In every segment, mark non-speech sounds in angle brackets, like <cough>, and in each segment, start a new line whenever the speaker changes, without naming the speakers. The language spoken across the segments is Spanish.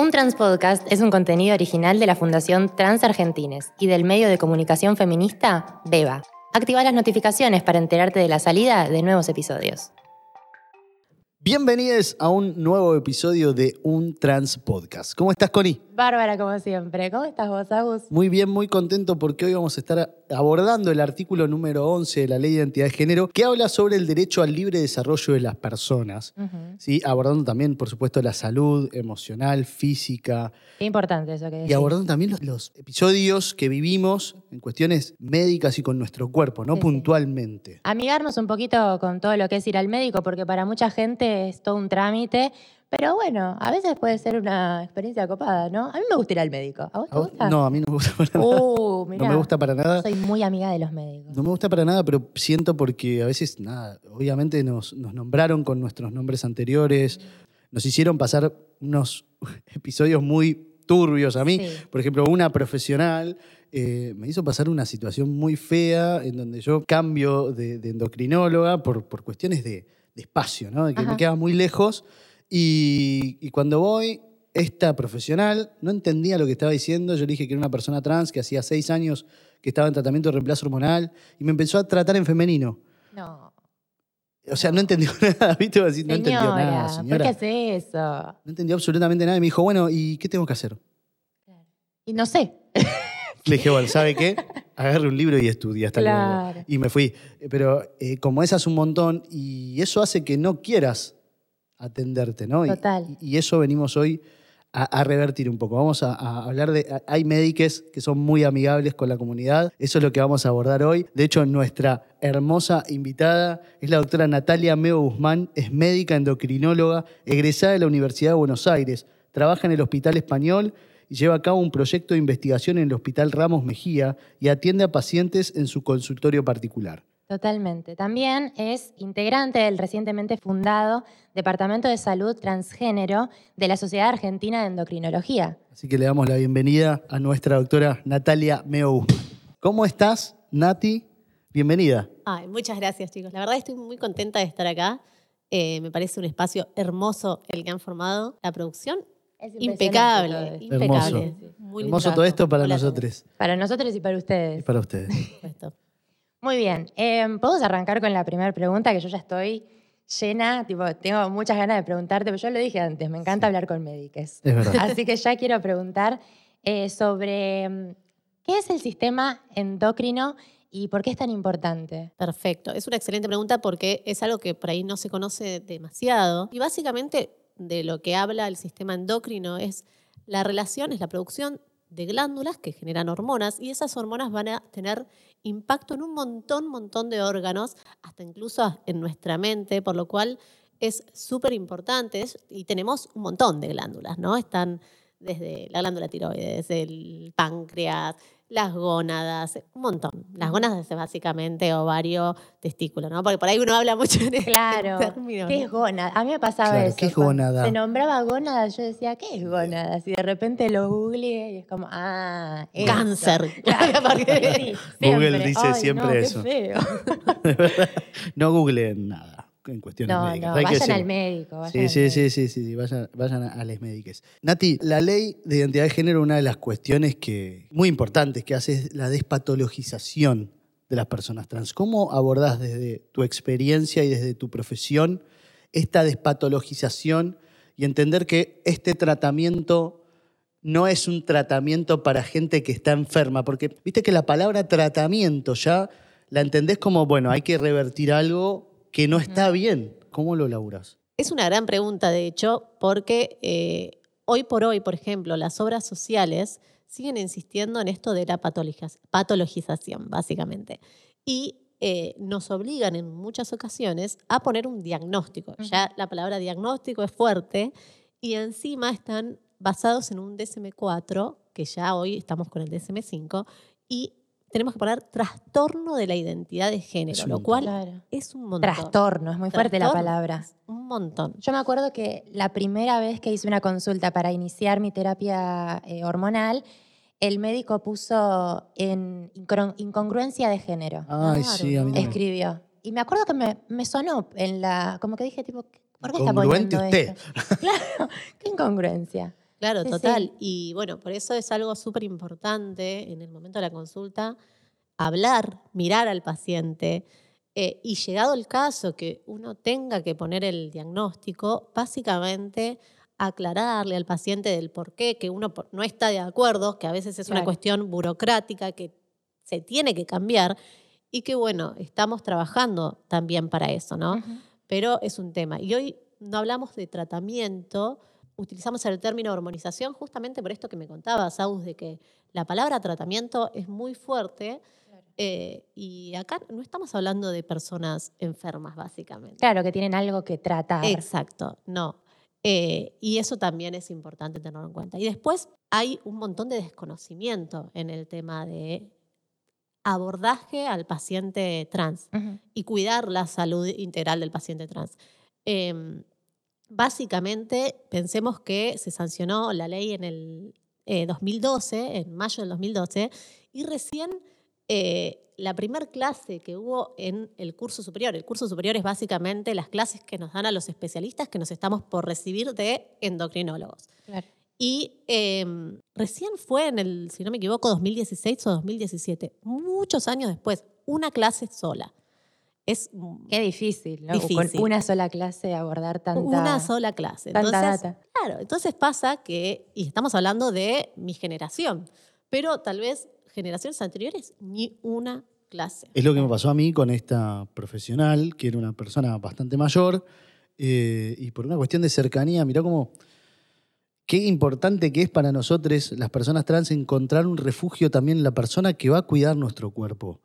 Un Transpodcast es un contenido original de la Fundación Trans Argentines y del medio de comunicación feminista Beba. Activa las notificaciones para enterarte de la salida de nuevos episodios.
Bienvenidos a un nuevo episodio de Un Trans Podcast. ¿Cómo estás, Connie?
Bárbara, como siempre. ¿Cómo estás vos, Agus?
Muy bien, muy contento porque hoy vamos a estar abordando el artículo número 11 de la Ley de Identidad de Género que habla sobre el derecho al libre desarrollo de las personas. ¿sí? Abordando también, por supuesto, la salud emocional, física.
Qué importante eso que decís.
Y abordando también los, los episodios que vivimos en cuestiones médicas y con nuestro cuerpo, no
Sí, sí.
puntualmente.
Amigarnos un poquito con todo lo que es ir al médico, porque para mucha gente es todo un trámite. Pero bueno, a veces puede ser una experiencia copada, ¿no? A mí me gusta ir al médico. ¿A vos te
¿A vos?
gusta?
No, a mí no me gusta para nada.
Uh, mirá. <laughs>
No me gusta para nada.
Soy muy amiga de los médicos.
No me gusta para nada, pero siento porque a veces, nada, obviamente nos, nos nombraron con nuestros nombres anteriores, nos hicieron pasar unos <laughs> episodios muy turbios a mí.
Sí.
Por ejemplo, una profesional eh, me hizo pasar una situación muy fea en donde yo cambio de, de endocrinóloga por, por cuestiones de, de espacio, ¿no? de que
Ajá.
me quedaba muy lejos. Y, y cuando voy, esta profesional no entendía lo que estaba diciendo. Yo le dije que era una persona trans que hacía seis años que estaba en tratamiento de reemplazo hormonal y me empezó a tratar en femenino.
No.
O sea, no entendió <laughs> nada, ¿viste? Iba a decir, no entendió
Señora,
nada,
¿por
señora.
qué hace eso?
No entendió absolutamente nada y me dijo, bueno, ¿y qué tengo que hacer?
Y no sé. <laughs>
Le dije, bueno, ¿sabe qué? Agarre un libro y estudia hasta
Claro.
luego. Y me fui. Pero eh, como es hace un montón y eso hace que no quieras atenderte, ¿no? Y-
Total.
Y, y eso venimos hoy a, a revertir un poco. Vamos a, a hablar de... a- Hay médiques que son muy amigables con la comunidad. Eso es lo que vamos a abordar hoy. De hecho, nuestra hermosa invitada es la doctora Natalia Meo Guzmán. Es médica endocrinóloga, egresada de la Universidad de Buenos Aires. Trabaja en el Hospital Español y lleva a cabo un proyecto de investigación en el Hospital Ramos Mejía y atiende a pacientes en su consultorio particular.
Totalmente. También es integrante del recientemente fundado Departamento de Salud Transgénero de la Sociedad Argentina de Endocrinología.
Así que le damos la bienvenida a nuestra doctora Natalia Meo. ¿Cómo estás, Nati? Bienvenida.
Ay, muchas gracias, chicos. La verdad estoy muy contenta de estar acá. Eh, me parece un espacio hermoso el que han formado. La producción,
Es
impecable. Impecable.
Hermoso. Hermoso todo esto para
Hola
nosotros
Para nosotros y para
y
ustedes.
para ustedes.
Muy bien. Eh, Podemos arrancar con la primera pregunta, que yo ya estoy llena, tipo, tengo muchas ganas de preguntarte, pero yo lo dije antes, me encanta hablar con médicos.
Es verdad.
Así que ya quiero preguntar eh, sobre mm, qué es el sistema endocrino y por qué es tan importante.
Perfecto. Es una excelente pregunta porque es algo que por ahí no se conoce demasiado. Y básicamente de lo que habla el sistema endocrino es la relación, es la producción de glándulas que generan hormonas y esas hormonas van a tener impacto en un montón, montón de órganos, hasta incluso en nuestra mente, por lo cual es súper importante y tenemos un montón de glándulas, ¿no? Están desde la glándula tiroides, el páncreas, las gónadas, un montón. Las gónadas es básicamente ovario, testículo, ¿no? Porque por ahí uno habla mucho en ese
Claro.
término,
¿Qué
¿no?
es gónada? A mí me pasaba
Claro,
eso.
¿qué es gónada?
Se nombraba gónada, yo decía, ¿qué es gónada? Y de repente lo googleé y es como, ah, eso.
Cáncer. <laughs>
Claro, <laughs>
Porque-
sí,
Google dice
Ay,
siempre
no, qué
eso.
feo. <laughs>
No googleen nada en cuestiones
No,
médicas.
no,
hay que
vayan al médico. vayan
Sí,
al
sí,
médico.
sí, sí, sí, sí, vayan, vayan a, a las médicas. Nati, la ley de identidad de género, una de las cuestiones que muy importantes que hace es la despatologización de las personas trans. ¿Cómo abordás desde tu experiencia y desde tu profesión esta despatologización y entender que este tratamiento no es un tratamiento para gente que está enferma? Porque viste que la palabra tratamiento ya la entendés como, bueno, hay que revertir algo que no está bien. ¿Cómo lo laburas?
Es una gran pregunta, de hecho, porque eh, hoy por hoy, por ejemplo, las obras sociales siguen insistiendo en esto de la patologiz- patologización, básicamente. Y eh, nos obligan en muchas ocasiones a poner un diagnóstico. Ya la palabra diagnóstico es fuerte y encima están basados en un DSM-4, que ya hoy estamos con el DSM-5, y tenemos que poner trastorno de la identidad de género, lo cual
Claro.
es un montón.
Trastorno, es muy fuerte la palabra.
Un montón.
Yo me acuerdo que la primera vez que hice una consulta para iniciar mi terapia eh, hormonal, el médico puso en incongru- incongruencia de género.
Ay,
Claro,
sí, a mí
¿no?
también.
Escribió. Y me acuerdo que me, me sonó en la. Como que dije, tipo, ¿por qué está
Incongruente
poniendo
usted.
esto? <laughs> claro, qué incongruencia.
Claro,
Sí,
total.
sí.
Y bueno, por eso es algo súper importante en el momento de la consulta, hablar, mirar al paciente. eh, y llegado el caso que uno tenga que poner el diagnóstico, básicamente aclararle al paciente del por qué, que uno no está de acuerdo, que a veces es una cuestión burocrática que se tiene que cambiar y que bueno, estamos trabajando también para eso, ¿no? Pero es un tema. Y hoy no hablamos de tratamiento, utilizamos el término hormonización justamente por esto que me contabas, Aus, de que la palabra tratamiento es muy fuerte eh, y acá no estamos hablando de personas enfermas, básicamente.
Claro, que tienen algo que tratar.
Exacto, no. Eh, y eso también es importante tenerlo en cuenta. Y después hay un montón de desconocimiento en el tema de abordaje al paciente trans y cuidar la salud integral del paciente trans. Eh, básicamente, pensemos que se sancionó la ley en el eh, 2012, en mayo del 2012, y recién eh, la primer clase que hubo en el curso superior, el curso superior es básicamente las clases que nos dan a los especialistas que nos estamos por recibir de endocrinólogos.
Claro.
Y eh, recién fue en el, si no me equivoco, 2016 o 2017, muchos años después, una clase sola. Es
Qué difícil, ¿no?
Difícil.
Con una sola clase abordar tanta...
una sola clase.
tanta
Entonces,
data.
Claro, entonces pasa que, y estamos hablando de mi generación, pero tal vez generaciones anteriores ni una clase.
Es lo que me pasó a mí con esta profesional, que era una persona bastante mayor, eh, y por una cuestión de cercanía, mirá cómo qué importante que es para nosotros, las personas trans, encontrar un refugio también en la persona que va a cuidar nuestro cuerpo.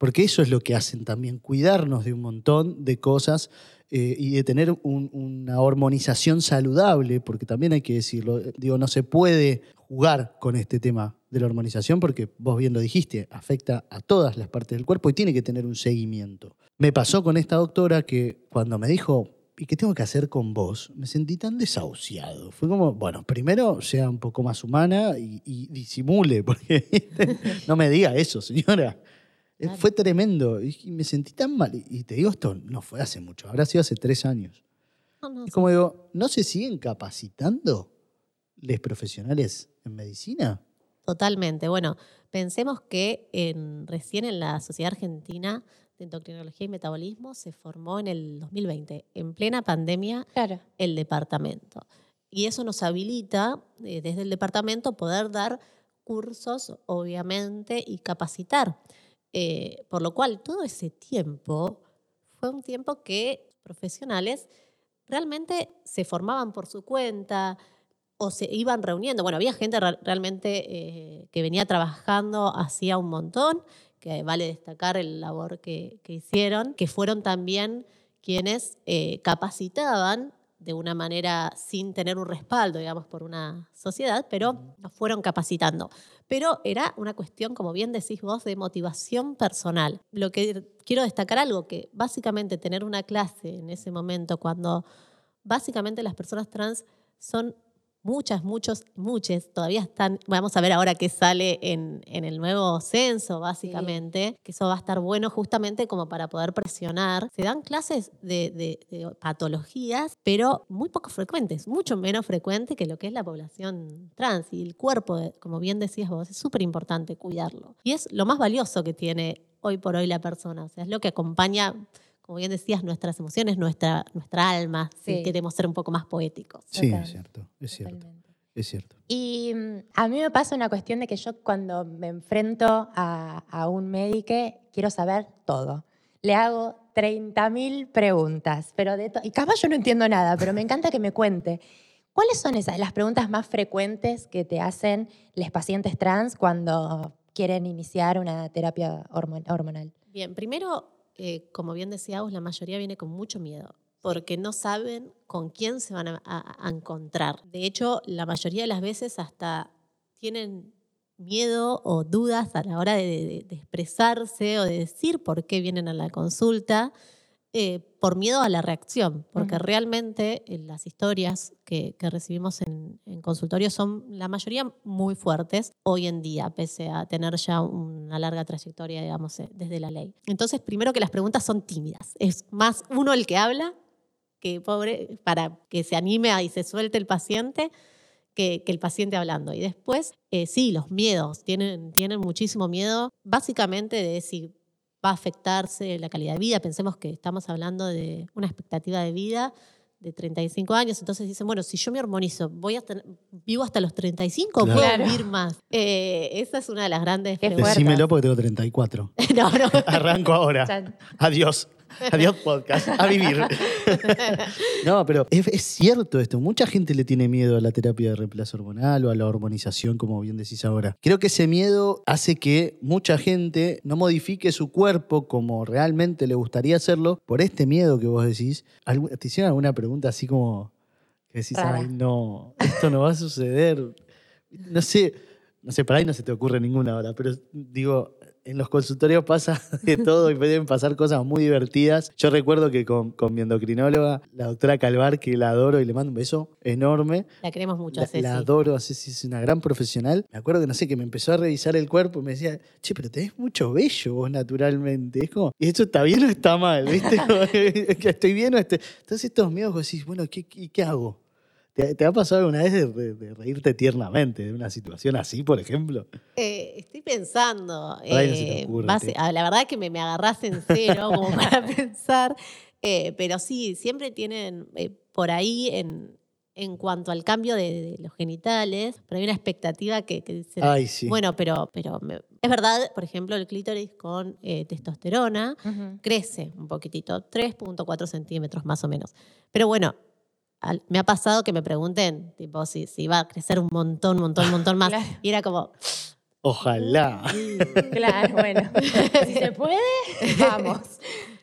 Porque eso es lo que hacen también, cuidarnos de un montón de cosas eh, y de tener un- una hormonización saludable, porque también hay que decirlo, eh, digo, no se puede jugar con este tema de la hormonización porque vos bien lo dijiste, afecta a todas las partes del cuerpo y tiene que tener un seguimiento. Me pasó con esta doctora que cuando me dijo, ¿y qué tengo que hacer con vos? Me sentí tan desahuciado. Fue como, bueno, primero sea un poco más humana y, disimule, <laughs> porque no me diga eso, señora.
Claro.
Fue tremendo y me sentí tan mal. Y- te digo, esto no fue hace mucho, habrá sido hace tres años.
No, no,
Y
sí.
como digo, ¿no se siguen capacitando los profesionales en medicina?
Totalmente. Bueno, pensemos que en- recién en la Sociedad Argentina de Endocrinología y Metabolismo se formó en el 2020, en plena pandemia,
Claro.
el departamento. Y eso nos habilita eh, desde el departamento poder dar cursos, obviamente, y capacitar. Eh, por lo cual, todo ese tiempo fue un tiempo que profesionales realmente se formaban por su cuenta o se iban reuniendo. Bueno, había gente re- realmente eh, que venía trabajando hacía un montón, que vale destacar el labor que, que hicieron, que fueron también quienes eh, capacitaban de una manera sin tener un respaldo, digamos, por una sociedad, pero nos fueron capacitando. Pero era una cuestión, como bien decís vos, de motivación personal. Lo que quiero destacar algo, que básicamente tener una clase en ese momento, cuando básicamente las personas trans son muchas, muchos, muchas, todavía están, vamos a ver ahora qué sale en, en el nuevo censo, básicamente, que eso va a estar bueno justamente como para poder presionar. Se dan clases de, de- de patologías, pero muy poco frecuentes, mucho menos frecuente que lo que es la población trans. Y el cuerpo, de- como bien decías vos, es súper importante cuidarlo. Y es lo más valioso que tiene hoy por hoy la persona, o sea, es lo que acompaña como bien decías, nuestras emociones, nuestra, nuestra alma, si
Sí.
queremos ser un poco más poéticos.
Sí,
Total,
es cierto, es cierto,
Totalmente.
es cierto.
Y mm, a mí me pasa una cuestión de que yo cuando me enfrento a, a un médico quiero saber todo. Le hago 30.000 preguntas, pero de y capaz yo no entiendo nada, pero me encanta que me cuente. ¿Cuáles son esas, las preguntas más frecuentes que te hacen los pacientes trans cuando quieren iniciar una terapia hormon- hormonal?
Bien, primero, eh, como bien decíamos, la mayoría viene con mucho miedo, porque no saben con quién se van a, a- a encontrar. De hecho, la mayoría de las veces hasta tienen miedo o dudas a la hora de, de- de expresarse o de decir por qué vienen a la consulta, eh, por miedo a la reacción, porque
Ujú.
realmente eh, las historias que, que recibimos en, en consultorio son la mayoría muy fuertes hoy en día, pese a tener ya una larga trayectoria, digamos, eh, desde la ley. Entonces, primero que las preguntas son tímidas. Es más uno el que habla que pobre, para que se anime a- y se suelte el paciente, que, que el paciente hablando. Y después, eh, sí, los miedos, tienen, tienen muchísimo miedo, básicamente de si va a afectarse la calidad de vida. Pensemos que estamos hablando de una expectativa de vida de 35 años, entonces dicen, bueno, si yo me hormonizo, voy a tener- vivo hasta los 35 o puedo vivir más. Eh, esa es una de las grandes preguntas.
Decímelo porque tengo 34. <laughs>
No, no. <laughs>
Arranco ahora. Adiós. <laughs> Adiós podcast. A vivir. <laughs> no, pero es, es cierto esto. Mucha gente le tiene miedo a la terapia de reemplazo hormonal o a la hormonización, como bien decís ahora. Creo que ese miedo hace que mucha gente no modifique su cuerpo como realmente le gustaría hacerlo por este miedo que vos decís. ¿Te hicieron alguna pregunta así como que decís,
Rara.
ay, no, esto no va a suceder? No sé, no sé, para ahí no se te ocurre ninguna ahora, pero digo, en los consultorios pasa <laughs> de todo y pueden pasar cosas muy divertidas. Yo recuerdo que con, con mi endocrinóloga, la doctora Calvar, que la adoro y le mando un beso enorme.
La queremos mucho,
La,
Ceci.
la adoro, a Ceci es una gran profesional. Me acuerdo que no sé, que me empezó a revisar el cuerpo y me decía, che, pero tenés mucho vello vos naturalmente. Es como, ¿y esto está bien o está mal? ¿Viste? <laughs> <laughs> ¿Estoy bien o estoy...? Entonces estos miedos vos decís, bueno, ¿qué, qué, qué hago? ¿Te, te ha pasado alguna vez de, de- de reírte tiernamente de una situación así, por ejemplo?
Eh, estoy pensando.
ahí no se te
eh,
ocurre,
base- ah, la verdad que me, me agarrás en cero como <laughs> para pensar. eh, pero sí, siempre tienen eh, por ahí en, en cuanto al cambio de, de los genitales, pero hay una expectativa que, que dicen,
Ay, sí.
bueno, pero, pero me- es verdad, por ejemplo, el clítoris con eh, testosterona crece un poquitito, 3.4 centímetros más o menos. Pero bueno, al- me ha pasado que me pregunten, tipo, si, si va a crecer un montón, un montón, un montón más. <laughs>
Claro.
Y era como,
Ojalá.
Claro, bueno. <laughs> si se puede, vamos.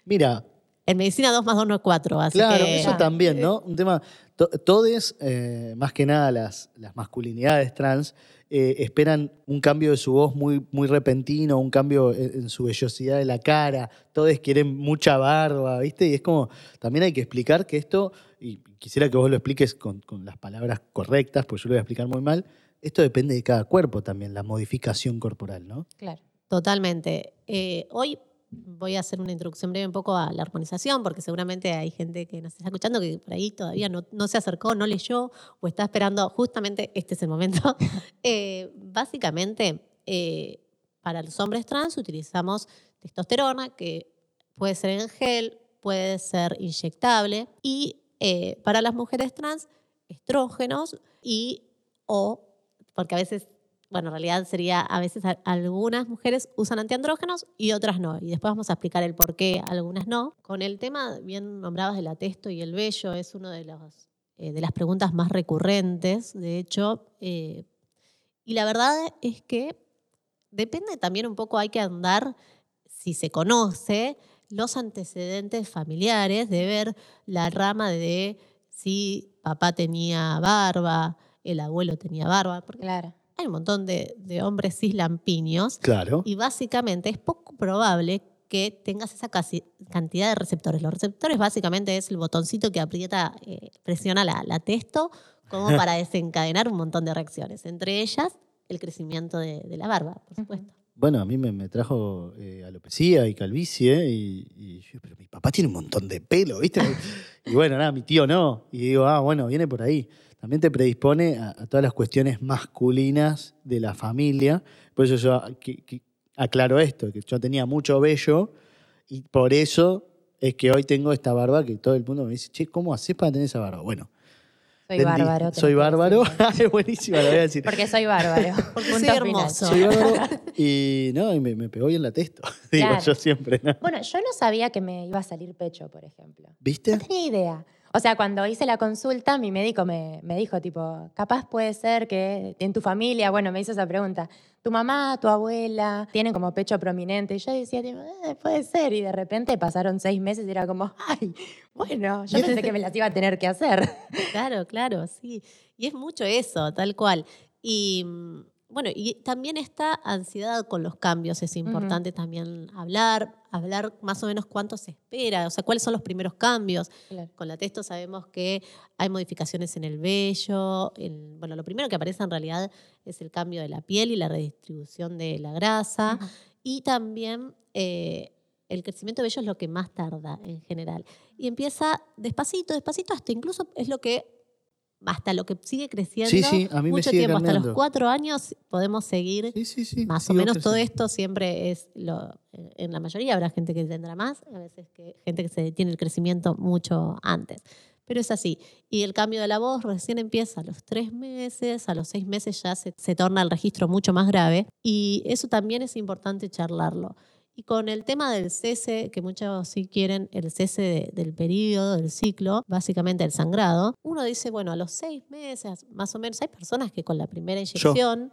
Mira,
en medicina 2 más 2 no es 4, así
Claro,
que...
eso también, ¿no? Un tema. To- Todes, eh, más que nada las, las masculinidades trans, eh, esperan un cambio de su voz muy, muy repentino, un cambio en, su vellosidad de la cara. Todes quieren mucha barba, ¿viste? Y es como. También hay que explicar que esto, y quisiera que vos lo expliques con, con las palabras correctas, pues yo lo voy a explicar muy mal. Esto depende de cada cuerpo también, la modificación corporal, ¿no?
Claro.
Totalmente. Eh, hoy voy a hacer una introducción breve un poco a la armonización, porque seguramente hay gente que nos está escuchando que por ahí todavía no, no se acercó, no leyó o está esperando justamente este es el momento. <laughs> Eh, básicamente, eh, para los hombres trans utilizamos testosterona, que puede ser en gel, puede ser inyectable, y eh, para las mujeres trans, estrógenos y o, porque a veces bueno, en realidad sería, a veces algunas mujeres usan antiandrógenos y otras no. Y después vamos a explicar el por qué algunas no. Con el tema, bien nombrabas del atesto y el vello, es una de, los, eh, de las preguntas más recurrentes, de hecho. eh, y la verdad es que depende también un poco, hay que andar, si se conoce, los antecedentes familiares, de ver la rama de si papá tenía barba, el abuelo tenía barba, porque
Claro.
Hay un montón de, de hombres cis lampiños
Claro.
y básicamente es poco probable que tengas esa casi- cantidad de receptores. Los receptores básicamente es el botoncito que aprieta, eh, presiona la, la testo como <laughs> para desencadenar un montón de reacciones, entre ellas el crecimiento de, de la barba, por supuesto.
Bueno, a mí me, trajo eh, alopecia y calvicie y, y yo, pero mi papá tiene un montón de pelo, ¿viste? y bueno, nada, mi tío no. Y digo, ah, bueno, viene por ahí. También te predispone a, todas las cuestiones masculinas de la familia. Por eso yo aclaro esto, que yo tenía mucho vello y por eso es que hoy tengo esta barba que todo el mundo me dice, che, ¿cómo haces para tener esa barba? Bueno,
Soy bárbaro.
Soy bárbaro. es <laughs> buenísima, lo voy a decir.
Porque soy bárbaro. <laughs>
Porque soy
final.
hermoso.
Soy bárbaro <laughs> y no, y me, me pegó bien la testo. Digo
Claro.
yo siempre, ¿no?
Bueno, yo no sabía que me iba a salir pecho, por ejemplo.
¿Viste?
No tenía idea. O sea, cuando hice la consulta, mi médico me, me dijo, tipo, capaz puede ser que en tu familia, bueno, me hizo esa pregunta, tu mamá, tu abuela, tienen como pecho prominente. Y yo decía, tipo, "Eh, puede ser. Y de repente pasaron seis meses y era como, ay, bueno, yo pensé que me las iba a tener que hacer.
Claro, claro, sí. Y es mucho eso, tal cual. Y mm, bueno, y también esta ansiedad con los cambios, es importante también hablar, hablar más o menos cuánto se espera, o sea, cuáles son los primeros cambios. Con la testo sabemos que hay modificaciones en el vello. en- bueno, lo primero que aparece en realidad es el cambio de la piel y la redistribución de la grasa. Y también eh, el crecimiento de vello es lo que más tarda en general. Y empieza despacito, despacito, hasta incluso es lo que hasta lo que sigue creciendo.
Sí, sí, a mí me
mucho
sigue
tiempo, hasta los cuatro años podemos seguir
Sí,
más o menos todo esto siempre es lo en la mayoría habrá gente que tendrá más a veces que gente que se detiene el crecimiento mucho antes pero es así. Y el cambio de la voz recién empieza a los tres meses a los seis meses ya se, se torna el registro mucho más grave y eso también es importante charlarlo y con el tema del cese, que muchos sí quieren el cese de- del periodo, del ciclo, básicamente el sangrado, uno dice, bueno, a los seis meses, más o menos, hay personas que con la primera inyección,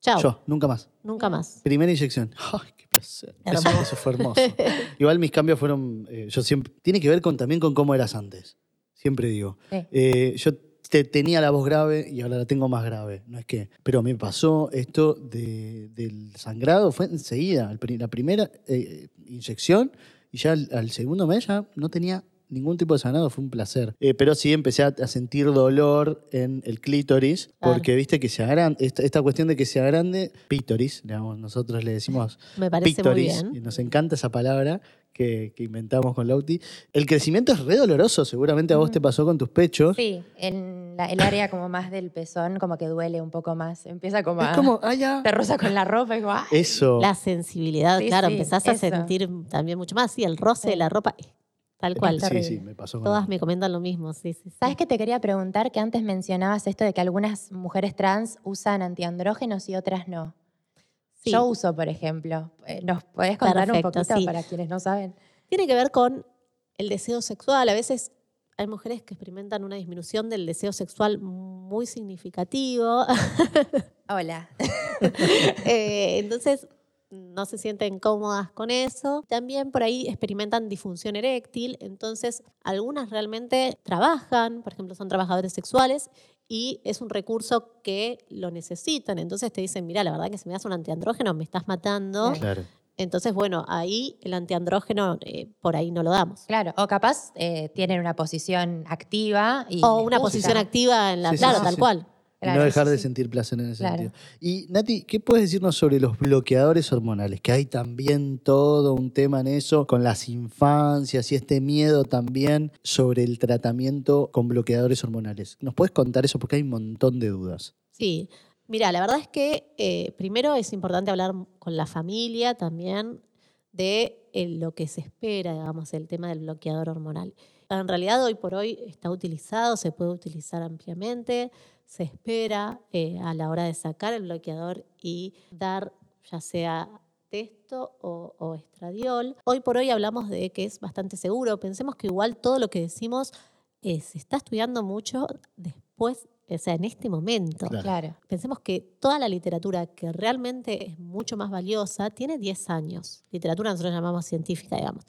chao,
Yo, nunca más.
nunca más.
Primera inyección. Ay, qué placer. Eso, fue hermoso. <laughs> Igual mis cambios fueron. eh, yo siempre. Tiene que ver con, también con cómo eras antes. Siempre digo. Eh, yo te- tenía la voz grave y ahora la tengo más grave. No es que. Pero me pasó esto de- del sangrado, fue enseguida. La primera eh, inyección y ya al, al segundo mes ya no tenía ningún tipo de sangrado, fue un placer. Eh, pero sí empecé a, a sentir dolor en el clítoris,
Claro.
porque viste que se agranda, esta, esta cuestión de que se agrande, pítoris, digamos, nosotros le decimos
Me parece muy
pítoris, y
bien.
nos encanta esa palabra que, que inventamos con Lauti. El crecimiento es re doloroso, seguramente a vos te pasó con tus pechos.
Sí, en la- el área como más del pezón, como que duele un poco más. Empieza como
Es
a...
como, ah, ya.
Te roza con la ropa y como... ¡ah!
Eso.
La sensibilidad,
Sí,
claro,
sí,
empezás a sentir también mucho más. Sí, el roce de
Sí.
la ropa, tal cual.
Sí, sí, me pasó con
Todas me comentan lo mismo, sí, sí. sí.
¿Sabes que te quería preguntar? Que antes mencionabas esto de que algunas mujeres trans usan antiandrógenos y otras no.
Sí.
Yo uso, por ejemplo. Eh, ¿Nos podés contar
Perfecto,
un poquito
sí.
para quienes no saben?
Tiene que ver con el deseo sexual. A veces hay mujeres que experimentan una disminución del deseo sexual muy significativo. <laughs>
Hola. <laughs>
Eh, entonces, no se sienten cómodas con eso. También por ahí experimentan disfunción eréctil. Entonces, algunas realmente trabajan, por ejemplo, son trabajadores sexuales y es un recurso que lo necesitan. Entonces te dicen, mira, la verdad que si me das un antiandrógeno me estás matando.
Claro.
Entonces, bueno, ahí el antiandrógeno eh, por ahí no lo damos.
Claro, o capaz eh, tienen una posición activa y
O una
gusta.
posición activa en la...
Sí, sí,
claro,
sí,
tal
sí.
cual.
Y no dejar de sentir placer en ese
Claro.
sentido. Y Nati, ¿qué puedes decirnos sobre los bloqueadores hormonales? Que hay también todo un tema en eso, con las infancias y este miedo también sobre el tratamiento con bloqueadores hormonales. ¿Nos puedes contar eso? Porque hay un montón de dudas.
Sí, mira, la verdad es que eh, primero es importante hablar con la familia también de eh, lo que se espera, digamos, el tema del bloqueador hormonal. En realidad hoy por hoy está utilizado, se puede utilizar ampliamente, se espera eh, a la hora de sacar el bloqueador y dar ya sea testo o, o estradiol. Hoy por hoy hablamos de que es bastante seguro. Pensemos que igual todo lo que decimos eh, se está estudiando mucho después, o sea, en este momento.
Claro.
Claro.
Pensemos que toda la literatura que realmente es mucho más valiosa tiene 10 años. Literatura nosotros llamamos científica, digamos.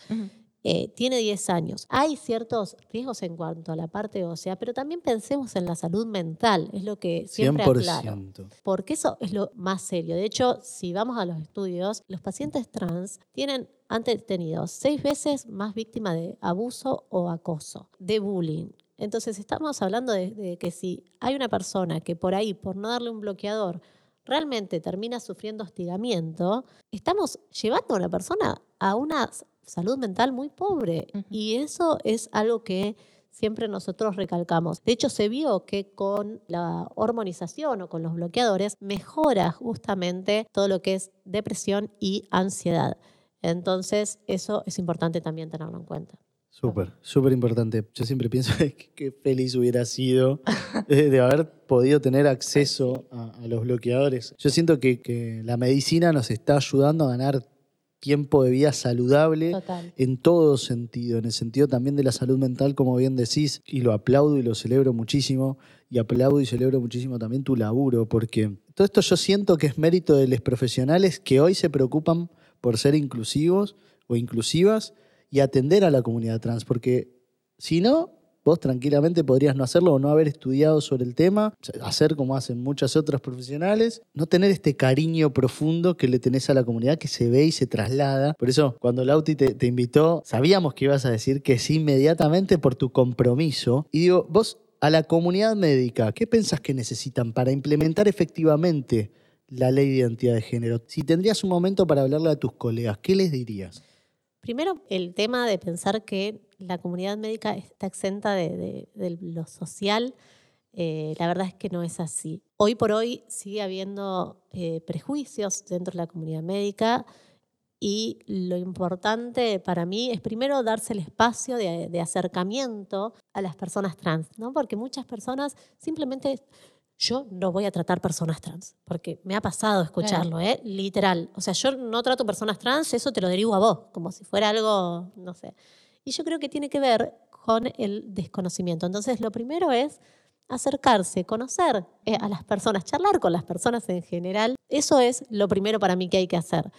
Eh, tiene 10 años. Hay ciertos riesgos en cuanto a la parte ósea, pero también pensemos en la salud mental, es lo que siempre
100%.
aclaro. Porque eso es lo más serio. De hecho, si vamos a los estudios, los pacientes trans tienen, han tenido seis veces más víctima de abuso o acoso, de bullying. Entonces, estamos hablando de, de que si hay una persona que por ahí, por no darle un bloqueador, realmente termina sufriendo hostigamiento, estamos llevando a una persona a una s- salud mental muy pobre. Y eso es algo que siempre nosotros recalcamos. De hecho, se vio que con la hormonización o con los bloqueadores mejora justamente todo lo que es depresión y ansiedad. Entonces, eso es importante también tenerlo en cuenta.
Súper, súper importante. Yo siempre pienso <laughs> que qué feliz hubiera sido <laughs> de haber podido tener acceso a, a los bloqueadores. Yo siento que, que la medicina nos está ayudando a ganar tiempo de vida saludable
Total.
en todo sentido, en el sentido también de la salud mental, como bien decís, y lo aplaudo y lo celebro muchísimo, y aplaudo y celebro muchísimo también tu laburo, porque todo esto yo siento que es mérito de los profesionales que hoy se preocupan por ser inclusivos o inclusivas y atender a la comunidad trans, porque si no, vos tranquilamente podrías no hacerlo o no haber estudiado sobre el tema, hacer como hacen muchas otras profesionales, no tener este cariño profundo que le tenés a la comunidad que se ve y se traslada. Por eso, cuando Lauti te, te invitó, sabíamos que ibas a decir que sí inmediatamente por tu compromiso. Y digo, vos a la comunidad médica, ¿qué pensás que necesitan para implementar efectivamente la ley de identidad de género? Si tendrías un momento para hablarle a tus colegas, ¿qué les dirías?
Primero, el tema de pensar que la comunidad médica está exenta de, lo social Eh, la verdad es que no es así. Hoy por hoy sigue habiendo eh, prejuicios dentro de la comunidad médica y lo importante para mí es primero darse el espacio de, de acercamiento a las personas trans, ¿no? porque muchas personas simplemente yo no voy a tratar personas trans, porque me ha pasado escucharlo, ¿eh? literal. O sea, yo no trato personas trans, eso te lo derivo a vos, como si fuera algo, no sé. Y yo creo que tiene que ver con el desconocimiento. Entonces, lo primero es acercarse, conocer eh, a las personas, charlar con las personas en general. Eso es lo primero para mí que hay que hacer.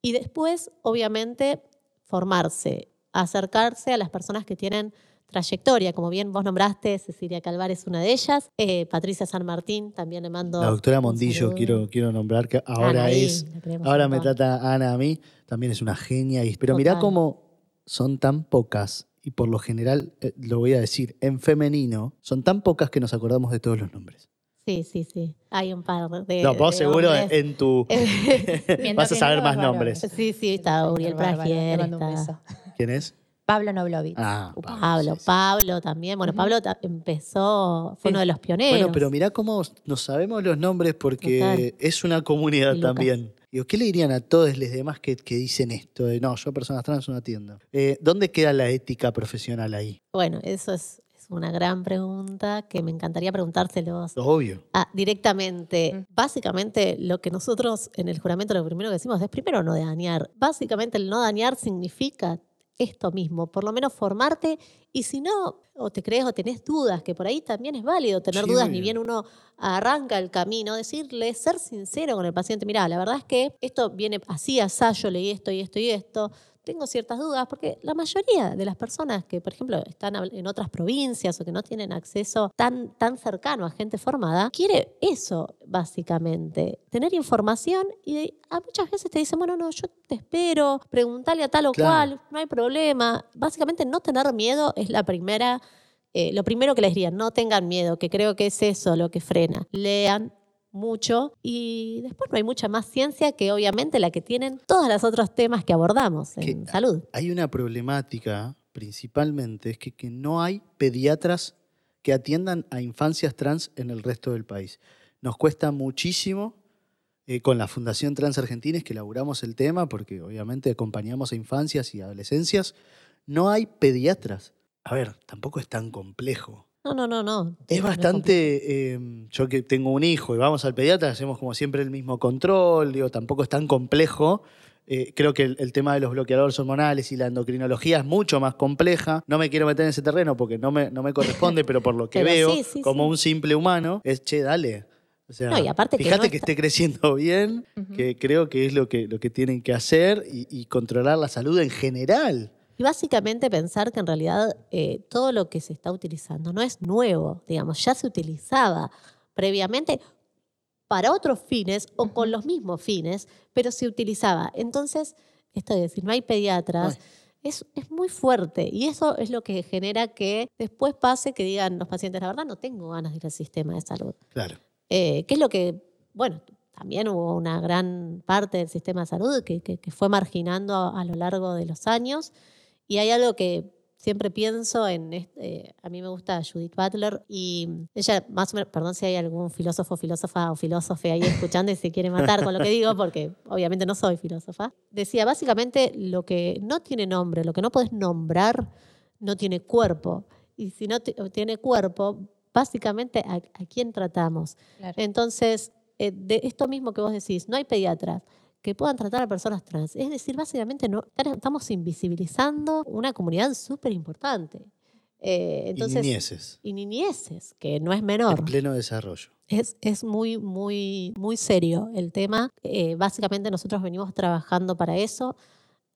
Y después, obviamente, formarse, acercarse a las personas que tienen trayectoria. Como bien vos nombraste, Cecilia Calvar es una de ellas. Eh, Patricia San Martín, también le mando.
La doctora Mondillo, quiero, quiero nombrar que ahora
Anaí,
es. Ahora me trata Ana a mí, también es una genia. y- Pero mirá
Total.
cómo son tan pocas, y por lo general eh, lo voy a decir, en femenino, son tan pocas que nos acordamos de todos los nombres.
Sí, sí, sí. Hay un par de.
no, vos
de
seguro
hombres.
en tu. <laughs> <laughs> Vas a saber más nombres.
Sí, sí, está Uriel Pragier, está.
¿Quién es?
Pablo Noblovitz.
Ah,
Pablo,
sí, sí.
Pablo también. Bueno. Pablo ta- empezó, fue
Sí.
uno de los pioneros.
Bueno, pero mirá cómo nos sabemos los nombres porque
Total.
es una comunidad también. Digo, ¿Qué le dirían a todos los demás que, que dicen esto? De, no, yo personas trans no atiendo. Eh, ¿Dónde queda la ética profesional ahí?
Bueno, eso es, es una gran pregunta que me encantaría preguntárselos
Obvio.
ah, directamente.
Mm.
Básicamente, lo que nosotros en el juramento lo primero que decimos es primero no dañar. Básicamente, el no dañar significa esto mismo, por lo menos formarte y si no, o te crees o tenés dudas, que por ahí también es válido tener
Sí,
dudas, ni bien. uno arranca el camino, decirle, ser sincero con el paciente, mira, la verdad es que esto viene así, asá, yo leí esto y esto y esto, tengo ciertas dudas, porque la mayoría de las personas que, por ejemplo, están en otras provincias o que no tienen acceso tan, tan cercano a gente formada, quiere eso, básicamente, tener información y a muchas veces te dicen, bueno, no, yo te espero, preguntarle a tal o
Claro.
cual, no hay problema. Básicamente, no tener miedo es la primera, eh, lo primero que les diría, no tengan miedo, que creo que es eso lo que frena. Lean, mucho y después no hay mucha más ciencia que obviamente la que tienen todos los otros temas que abordamos en
Que-
salud.
Hay una problemática, principalmente, es que, que no hay pediatras que atiendan a infancias trans en el resto del país. Nos cuesta muchísimo eh, con la Fundación Trans Argentina, es que elaboramos el tema, porque obviamente acompañamos a infancias y adolescencias. No hay pediatras. A ver, tampoco es tan complejo.
No, no, no, no.
Es bastante, eh, yo que tengo un hijo y vamos al pediatra, hacemos como siempre el mismo control, digo, tampoco es tan complejo. Eh, creo que el, el tema de los bloqueadores hormonales y la endocrinología es mucho más compleja. No me quiero meter en ese terreno porque no me, no me corresponde, pero por lo que <laughs> veo,
sí, sí,
como
sí.
un simple humano, es, che, dale. O sea,
No, y aparte que
fíjate que,
está-
esté creciendo bien, que creo que es lo que, lo que tienen que hacer y, y controlar la salud en general.
Y básicamente pensar que en realidad eh, todo lo que se está utilizando no es nuevo, digamos, ya se utilizaba previamente para otros fines o con los mismos fines, pero se utilizaba. Entonces, esto de decir, no hay pediatras, es, es muy fuerte y eso es lo que genera que después pase que digan los pacientes, la verdad no tengo ganas de ir al sistema de salud.
Claro.
Eh, que es lo que, bueno, también hubo una gran parte del sistema de salud que, que- que fue marginando a, a lo largo de los años. Y hay algo que siempre pienso en, este- eh, a mí me gusta Judith Butler y ella más o menos, perdón si hay algún filósofo, filósofa o filósofe ahí escuchando y se quiere matar con lo que digo, porque obviamente no soy filósofa, decía básicamente lo que no tiene nombre, lo que no podés nombrar, no tiene cuerpo. Y si no ti- tiene cuerpo, básicamente a, a quién tratamos.
Claro.
Entonces, eh, de esto mismo que vos decís, no hay pediatras que puedan tratar a personas trans. Es decir, básicamente no, estamos invisibilizando una comunidad súper importante. Eh, entonces,
y niñeces,
y niñeces, que no es menor.
en pleno desarrollo.
Es, es muy, muy, muy serio el tema. Eh, básicamente nosotros venimos trabajando para eso,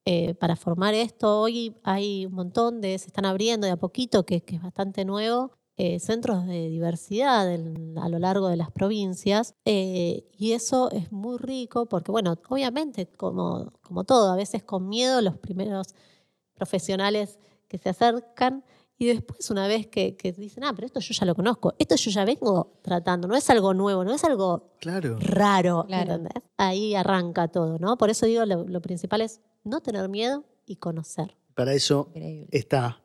eh, para formar esto. Hoy hay un montón de, se están abriendo de a poquito, que, que es bastante nuevo, eh, centros de diversidad en- a lo largo de las provincias. eh, y eso es muy rico porque, bueno, obviamente, como, como todo, a veces con miedo los primeros profesionales que se acercan y después una vez que, que dicen, ah, pero esto yo ya lo conozco, esto yo ya vengo tratando, no es algo nuevo, no es algo
Claro.
raro,
Claro.
¿entendés? Ahí arranca todo, ¿no? Por eso digo, lo, lo principal es no tener miedo y conocer.
Para eso
Increíble.
está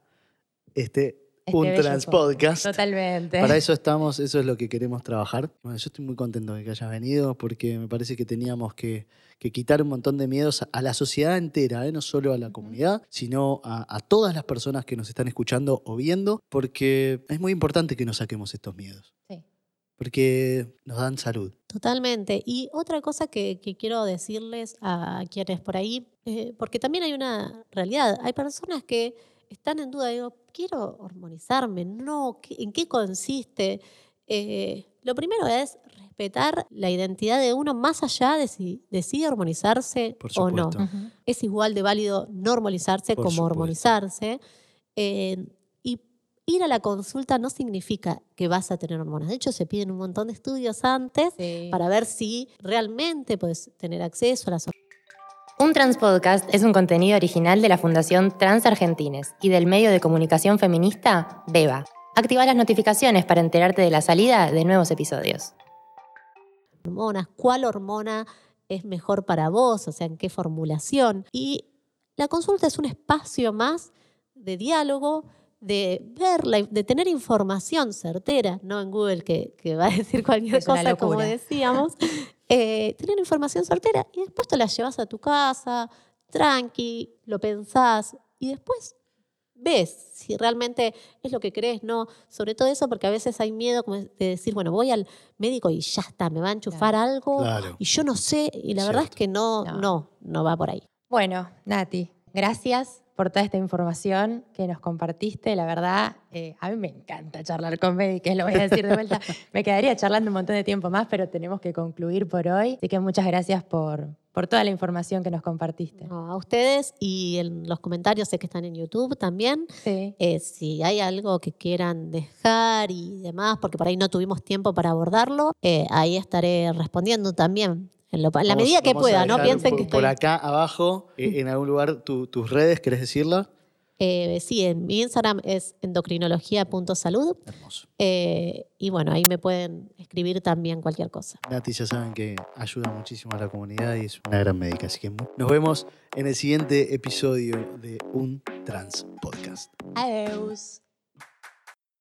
este
este
un
bello
trans
podcast.
podcast.
Totalmente.
Para eso estamos, eso es lo que queremos trabajar. Bueno, yo estoy muy contento de que hayas venido porque me parece que teníamos que, que quitar un montón de miedos a la sociedad entera, ¿eh? no solo a la comunidad, sino a, a todas las personas que nos están escuchando o viendo, porque es muy importante que nos saquemos estos miedos,
Sí.
porque nos dan salud.
Totalmente. Y otra cosa que, que quiero decirles a quienes por ahí, eh, porque también hay una realidad, hay personas que están en duda, digo, quiero hormonizarme, no, ¿qué- ¿en qué consiste? Eh, lo primero es respetar la identidad de uno más allá de si decide hormonizarse o no. Es igual de válido normalizarse
Por
como
supuesto.
hormonizarse. Eh, y ir a la consulta no significa que vas a tener hormonas. De hecho, se piden un montón de estudios antes
Sí.
para ver si realmente puedes tener acceso a las
Un Trans Podcast es un contenido original de la Fundación Trans Argentines y del medio de comunicación feminista Beba. Activa las notificaciones para enterarte de la salida de nuevos episodios.
hormonas, cuál hormona es mejor para vos, o sea, en qué formulación. Y la consulta es un espacio más de diálogo, de ver, la- de tener información certera, no en Google que, que va a decir cualquier
Es
cosa, como decíamos. <laughs> Eh, tener información certera y después te la llevas a tu casa, tranqui, lo pensás y después ves si realmente es lo que crees, no. Sobre todo eso porque a veces hay miedo como de decir, bueno, voy al médico y ya está, me va a enchufar algo
Claro.
y yo no sé, y la verdad es que no,
No.
no, no va por ahí.
Bueno, Nati, gracias por toda esta información que nos compartiste. La verdad, eh, a mí me encanta charlar con médicos, lo voy a decir de vuelta. <laughs> me quedaría charlando un montón de tiempo más, pero tenemos que concluir por hoy. Así que muchas gracias por, por toda la información que nos compartiste.
No, a ustedes y en los comentarios sé que están en YouTube también.
Sí.
eh, si hay algo que quieran dejar y demás, porque por ahí no tuvimos tiempo para abordarlo, eh, ahí estaré respondiendo también. En, lo- en la medida que pueda, no piensen
por,
que estoy.
por acá abajo, eh, en algún lugar, tu- tus redes, ¿querés decirla?
Eh, sí, en mi Instagram es endocrinología.salud.
Hermoso.
eh, y bueno, ahí me pueden escribir también cualquier cosa.
Nati, ya saben que ayuda muchísimo a la comunidad y es una gran médica. Así que nos vemos en el siguiente episodio de Un Trans Podcast.
Adiós.